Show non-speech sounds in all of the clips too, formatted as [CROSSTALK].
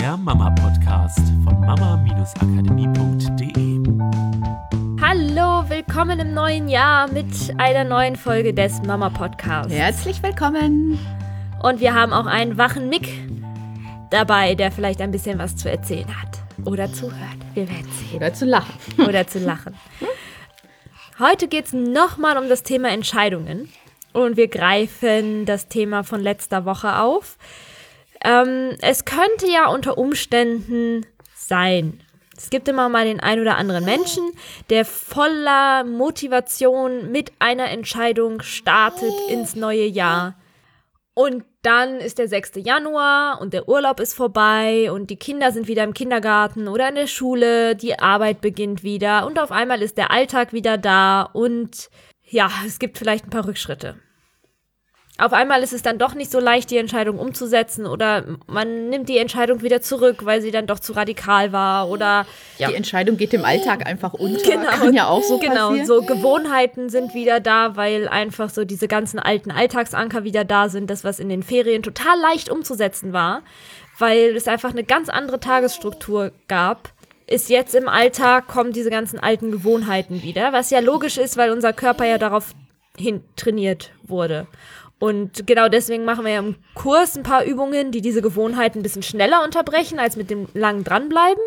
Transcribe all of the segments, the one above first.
der Mama-Podcast von mama-akademie.de. Hallo, willkommen im neuen Jahr mit einer neuen Folge des Mama-Podcasts. Herzlich willkommen. Und wir haben auch einen wachen Mick dabei, der vielleicht ein bisschen was zu erzählen hat. Oder zuhört. Wir werden sehen. Oder zu lachen. [LAUGHS] Oder zu lachen. Heute geht es nochmal um das Thema Entscheidungen. Und wir greifen das Thema von letzter Woche auf. Ähm, es könnte ja unter Umständen sein. Es gibt immer mal den ein oder anderen Menschen, der voller Motivation mit einer Entscheidung startet ins neue Jahr. Und dann ist der 6. Januar und der Urlaub ist vorbei und die Kinder sind wieder im Kindergarten oder in der Schule, die Arbeit beginnt wieder und auf einmal ist der Alltag wieder da und ja, es gibt vielleicht ein paar Rückschritte auf einmal ist es dann doch nicht so leicht, die Entscheidung umzusetzen oder man nimmt die Entscheidung wieder zurück, weil sie dann doch zu radikal war oder ja. die Entscheidung geht im Alltag einfach unter. Genau, Kann ja auch so genau, passieren. so Gewohnheiten sind wieder da, weil einfach so diese ganzen alten Alltagsanker wieder da sind, das was in den Ferien total leicht umzusetzen war, weil es einfach eine ganz andere Tagesstruktur gab ist jetzt im Alltag, kommen diese ganzen alten Gewohnheiten wieder, was ja logisch ist, weil unser Körper ja darauf hin trainiert wurde. Und genau deswegen machen wir ja im Kurs ein paar Übungen, die diese Gewohnheiten ein bisschen schneller unterbrechen, als mit dem langen dranbleiben.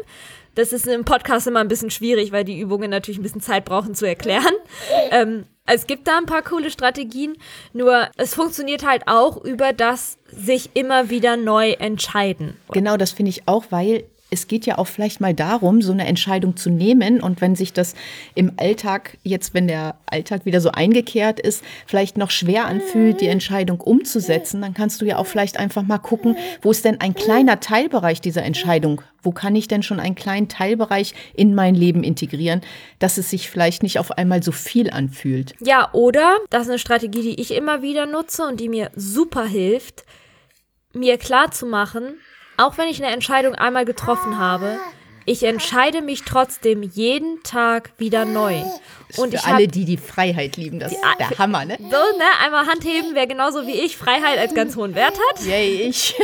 Das ist im Podcast immer ein bisschen schwierig, weil die Übungen natürlich ein bisschen Zeit brauchen zu erklären. [LAUGHS] Ähm, es gibt da ein paar coole Strategien, nur es funktioniert halt auch über das sich immer wieder neu entscheiden. Genau, das finde ich auch, weil es geht ja auch vielleicht mal darum, so eine Entscheidung zu nehmen. Und wenn sich das im Alltag, jetzt wenn der Alltag wieder so eingekehrt ist, vielleicht noch schwer anfühlt, die Entscheidung umzusetzen, dann kannst du ja auch vielleicht einfach mal gucken, wo ist denn ein kleiner Teilbereich dieser Entscheidung? Wo kann ich denn schon einen kleinen Teilbereich in mein Leben integrieren, dass es sich vielleicht nicht auf einmal so viel anfühlt? Ja, oder, das ist eine Strategie, die ich immer wieder nutze und die mir super hilft, mir klar zu machen, auch wenn ich eine Entscheidung einmal getroffen habe, ich entscheide mich trotzdem jeden Tag wieder neu. Und für ich alle, die die Freiheit lieben, das ist der Hammer, ne? So, ne? Einmal Handheben, wer genauso wie ich Freiheit als ganz hohen Wert hat. Yay, ich.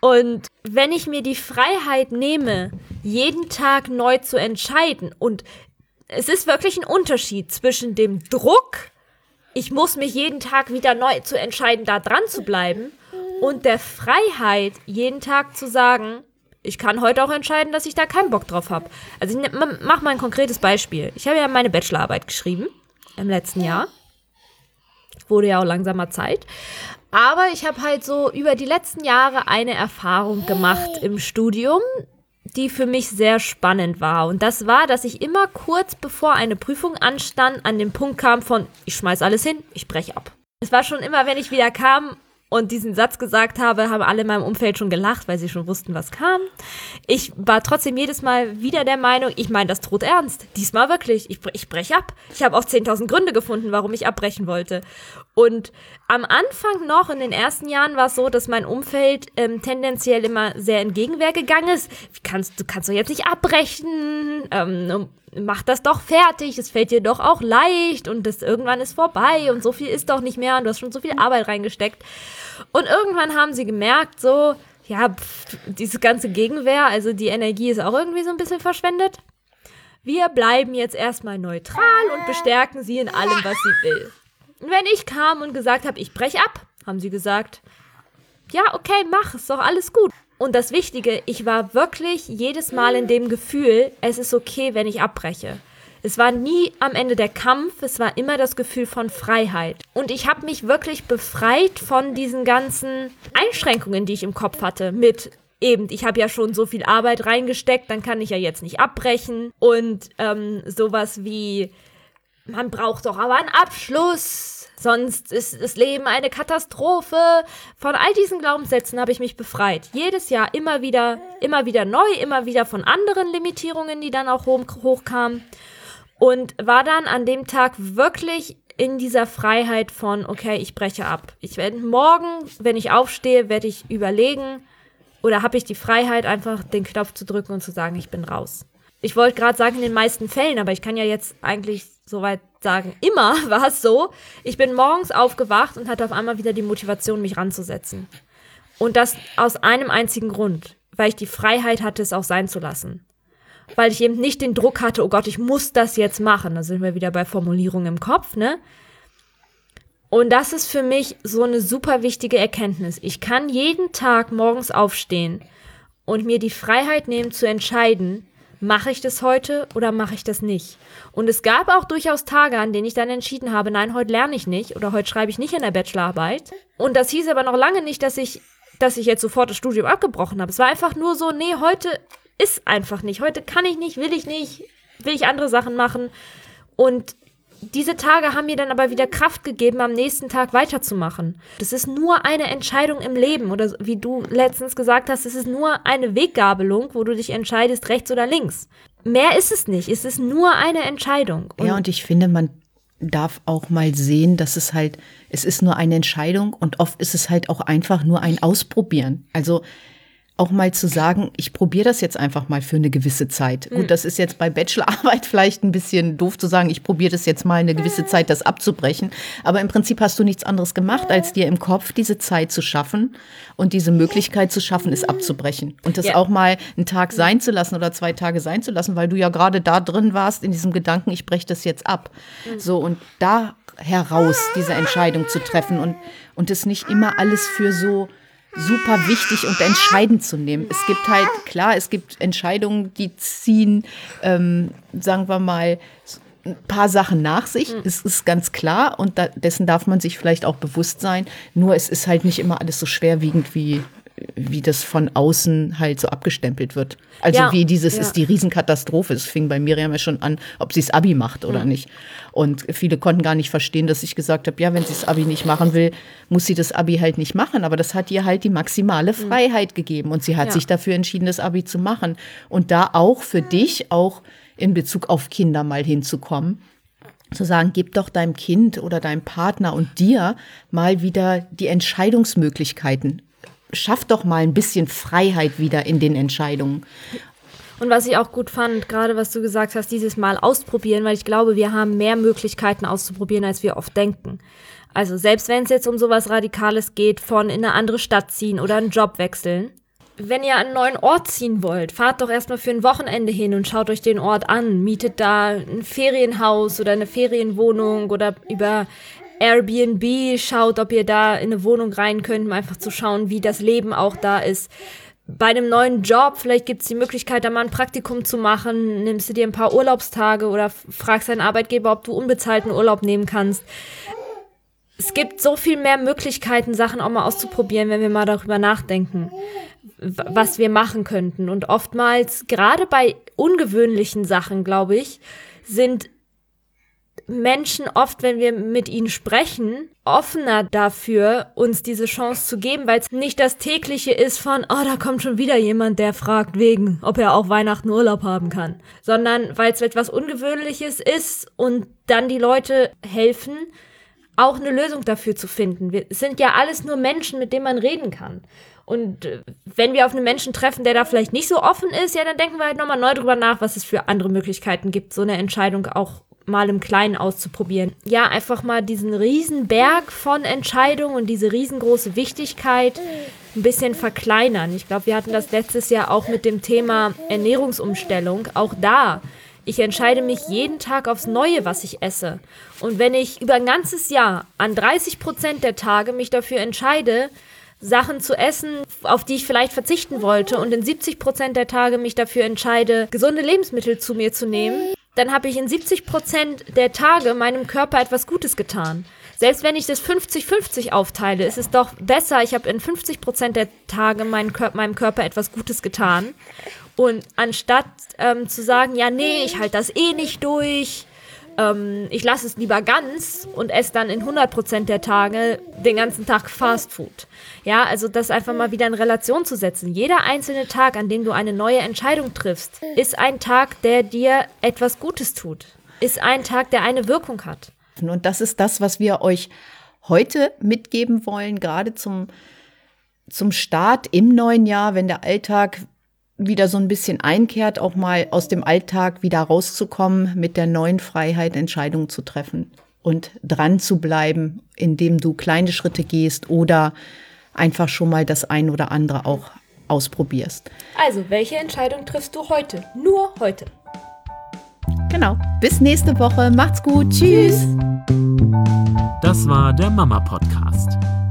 Und wenn ich mir die Freiheit nehme, jeden Tag neu zu entscheiden, und es ist wirklich ein Unterschied zwischen dem Druck, ich muss mich jeden Tag wieder neu zu entscheiden, da dran zu bleiben, und der Freiheit, jeden Tag zu sagen, ich kann heute auch entscheiden, dass ich da keinen Bock drauf habe. Also ich ne, mach mal ein konkretes Beispiel. Ich habe ja meine Bachelorarbeit geschrieben im letzten Jahr. Wurde ja auch langsamer Zeit. Aber ich habe halt so über die letzten Jahre eine Erfahrung gemacht im Studium, die für mich sehr spannend war. Und das war, dass ich immer kurz bevor eine Prüfung anstand, an den Punkt kam von, ich schmeiß alles hin, ich breche ab. Es war schon immer, wenn ich wieder kam, und diesen Satz gesagt habe, haben alle in meinem Umfeld schon gelacht, weil sie schon wussten, was kam. Ich war trotzdem jedes Mal wieder der Meinung, ich meine das droht ernst. Diesmal wirklich. Ich, ich breche ab. Ich habe auch 10.000 Gründe gefunden, warum ich abbrechen wollte. Und am Anfang noch, in den ersten Jahren, war es so, dass mein Umfeld ähm, tendenziell immer sehr entgegenwehr gegangen ist. Kannst, du kannst doch jetzt nicht abbrechen. Ähm, mach das doch fertig, es fällt dir doch auch leicht und das irgendwann ist vorbei und so viel ist doch nicht mehr und du hast schon so viel Arbeit reingesteckt. Und irgendwann haben sie gemerkt, so, ja, pff, diese ganze Gegenwehr, also die Energie ist auch irgendwie so ein bisschen verschwendet. Wir bleiben jetzt erstmal neutral und bestärken sie in allem, was sie will. Wenn ich kam und gesagt habe, ich breche ab, haben sie gesagt, ja, okay, mach, ist doch alles gut. Und das Wichtige, ich war wirklich jedes Mal in dem Gefühl, es ist okay, wenn ich abbreche. Es war nie am Ende der Kampf, es war immer das Gefühl von Freiheit. Und ich habe mich wirklich befreit von diesen ganzen Einschränkungen, die ich im Kopf hatte, mit eben, ich habe ja schon so viel Arbeit reingesteckt, dann kann ich ja jetzt nicht abbrechen. Und ähm, sowas wie, man braucht doch aber einen Abschluss Sonst ist das Leben eine Katastrophe. Von all diesen Glaubenssätzen habe ich mich befreit. Jedes Jahr immer wieder, immer wieder neu, immer wieder von anderen Limitierungen, die dann auch hochkamen. Und war dann an dem Tag wirklich in dieser Freiheit von, okay, ich breche ab. Ich werde morgen, wenn ich aufstehe, werde ich überlegen, oder habe ich die Freiheit, einfach den Knopf zu drücken und zu sagen, ich bin raus. Ich wollte gerade sagen, in den meisten Fällen, aber ich kann ja jetzt eigentlich soweit sagen, immer [LAUGHS] war es so. Ich bin morgens aufgewacht und hatte auf einmal wieder die Motivation, mich ranzusetzen. Und das aus einem einzigen Grund, weil ich die Freiheit hatte, es auch sein zu lassen. Weil ich eben nicht den Druck hatte, oh Gott, ich muss das jetzt machen. Da sind wir wieder bei Formulierungen im Kopf, ne? Und das ist für mich so eine super wichtige Erkenntnis. Ich kann jeden Tag morgens aufstehen und mir die Freiheit nehmen zu entscheiden, mache ich das heute oder mache ich das nicht. Und es gab auch durchaus Tage, an denen ich dann entschieden habe, nein, heute lerne ich nicht oder heute schreibe ich nicht in der Bachelorarbeit. Und das hieß aber noch lange nicht, dass ich, dass ich jetzt sofort das Studium abgebrochen habe. Es war einfach nur so, nee, heute ist einfach nicht. Heute kann ich nicht, will ich nicht, will ich andere Sachen machen. Und diese Tage haben mir dann aber wieder Kraft gegeben, am nächsten Tag weiterzumachen. Das ist nur eine Entscheidung im Leben oder wie du letztens gesagt hast, es ist nur eine Weggabelung, wo du dich entscheidest, rechts oder links. Mehr ist es nicht. Es ist nur eine Entscheidung. Und ja, und ich finde, man darf auch mal sehen, dass es halt, es ist nur eine Entscheidung und oft ist es halt auch einfach nur ein Ausprobieren. Also auch mal zu sagen, ich probiere das jetzt einfach mal für eine gewisse Zeit. Mhm. Gut, das ist jetzt bei Bachelorarbeit [LAUGHS] vielleicht ein bisschen doof zu sagen, ich probiere das jetzt mal eine gewisse Zeit, das abzubrechen. Aber im Prinzip hast du nichts anderes gemacht, als dir im Kopf diese Zeit zu schaffen und diese Möglichkeit zu schaffen, es abzubrechen. Und das ja. auch mal einen Tag sein zu lassen oder zwei Tage sein zu lassen, weil du ja gerade da drin warst in diesem Gedanken, ich breche das jetzt ab. Mhm. So, und da heraus diese Entscheidung zu treffen und, und es nicht immer alles für so super wichtig und entscheidend zu nehmen. Es gibt halt, klar, es gibt Entscheidungen, die ziehen, ähm, sagen wir mal, ein paar Sachen nach sich. Mhm. Es ist ganz klar und da, dessen darf man sich vielleicht auch bewusst sein. Nur es ist halt nicht immer alles so schwerwiegend wie wie das von außen halt so abgestempelt wird. Also ja, wie dieses ja. ist die Riesenkatastrophe. Es fing bei Miriam ja schon an, ob sie das Abi macht oder mhm. nicht. Und viele konnten gar nicht verstehen, dass ich gesagt habe, ja, wenn sie das Abi nicht machen will, muss sie das Abi halt nicht machen. Aber das hat ihr halt die maximale mhm. Freiheit mhm. gegeben. Und sie hat ja. sich dafür entschieden, das Abi zu machen. Und da auch für dich, auch in Bezug auf Kinder mal hinzukommen zu sagen, gib doch deinem Kind oder deinem Partner und dir mal wieder die Entscheidungsmöglichkeiten schafft doch mal ein bisschen Freiheit wieder in den Entscheidungen. Und was ich auch gut fand, gerade was du gesagt hast, dieses Mal ausprobieren, weil ich glaube, wir haben mehr Möglichkeiten auszuprobieren, als wir oft denken. Also selbst wenn es jetzt um sowas Radikales geht, von in eine andere Stadt ziehen oder einen Job wechseln. Wenn ihr an einen neuen Ort ziehen wollt, fahrt doch erstmal für ein Wochenende hin und schaut euch den Ort an. Mietet da ein Ferienhaus oder eine Ferienwohnung oder über Airbnb, schaut, ob ihr da in eine Wohnung rein könnt, um einfach zu schauen, wie das Leben auch da ist. Bei einem neuen Job, vielleicht gibt es die Möglichkeit, da mal ein Praktikum zu machen, nimmst du dir ein paar Urlaubstage oder fragst deinen Arbeitgeber, ob du unbezahlten Urlaub nehmen kannst. Es gibt so viel mehr Möglichkeiten, Sachen auch mal auszuprobieren, wenn wir mal darüber nachdenken, was wir machen könnten. Und oftmals, gerade bei ungewöhnlichen Sachen, glaube ich, sind Menschen oft, wenn wir mit ihnen sprechen, offener dafür, uns diese Chance zu geben, weil es nicht das tägliche ist von, oh, da kommt schon wieder jemand, der fragt wegen, ob er auch Weihnachten Urlaub haben kann, sondern weil es etwas Ungewöhnliches ist und dann die Leute helfen, auch eine Lösung dafür zu finden. Wir sind ja alles nur Menschen, mit denen man reden kann. Und äh, wenn wir auf einen Menschen treffen, der da vielleicht nicht so offen ist, ja, dann denken wir halt nochmal neu drüber nach, was es für andere Möglichkeiten gibt, so eine Entscheidung auch mal im Kleinen auszuprobieren. Ja, einfach mal diesen riesen Berg von Entscheidungen und diese riesengroße Wichtigkeit ein bisschen verkleinern. Ich glaube, wir hatten das letztes Jahr auch mit dem Thema Ernährungsumstellung. Auch da, ich entscheide mich jeden Tag aufs Neue, was ich esse. Und wenn ich über ein ganzes Jahr an 30 Prozent der Tage mich dafür entscheide, Sachen zu essen, auf die ich vielleicht verzichten wollte und in 70 Prozent der Tage mich dafür entscheide, gesunde Lebensmittel zu mir zu nehmen, dann habe ich in 70 Prozent der Tage meinem Körper etwas Gutes getan. Selbst wenn ich das 50-50 aufteile, ist es doch besser, ich habe in 50 Prozent der Tage meinem, Kör meinem Körper etwas Gutes getan. Und anstatt ähm, zu sagen, ja, nee, ich halte das eh nicht durch, ähm, ich lasse es lieber ganz und esse dann in 100% der Tage den ganzen Tag Fast Food. Ja, also das einfach mal wieder in Relation zu setzen. Jeder einzelne Tag, an dem du eine neue Entscheidung triffst, ist ein Tag, der dir etwas Gutes tut. Ist ein Tag, der eine Wirkung hat. Und das ist das, was wir euch heute mitgeben wollen, gerade zum, zum Start im neuen Jahr, wenn der Alltag wieder so ein bisschen einkehrt, auch mal aus dem Alltag wieder rauszukommen, mit der neuen Freiheit Entscheidungen zu treffen und dran zu bleiben, indem du kleine Schritte gehst oder einfach schon mal das ein oder andere auch ausprobierst. Also, welche Entscheidung triffst du heute? Nur heute. Genau. Bis nächste Woche. Macht's gut. Tschüss. Das war der Mama Podcast.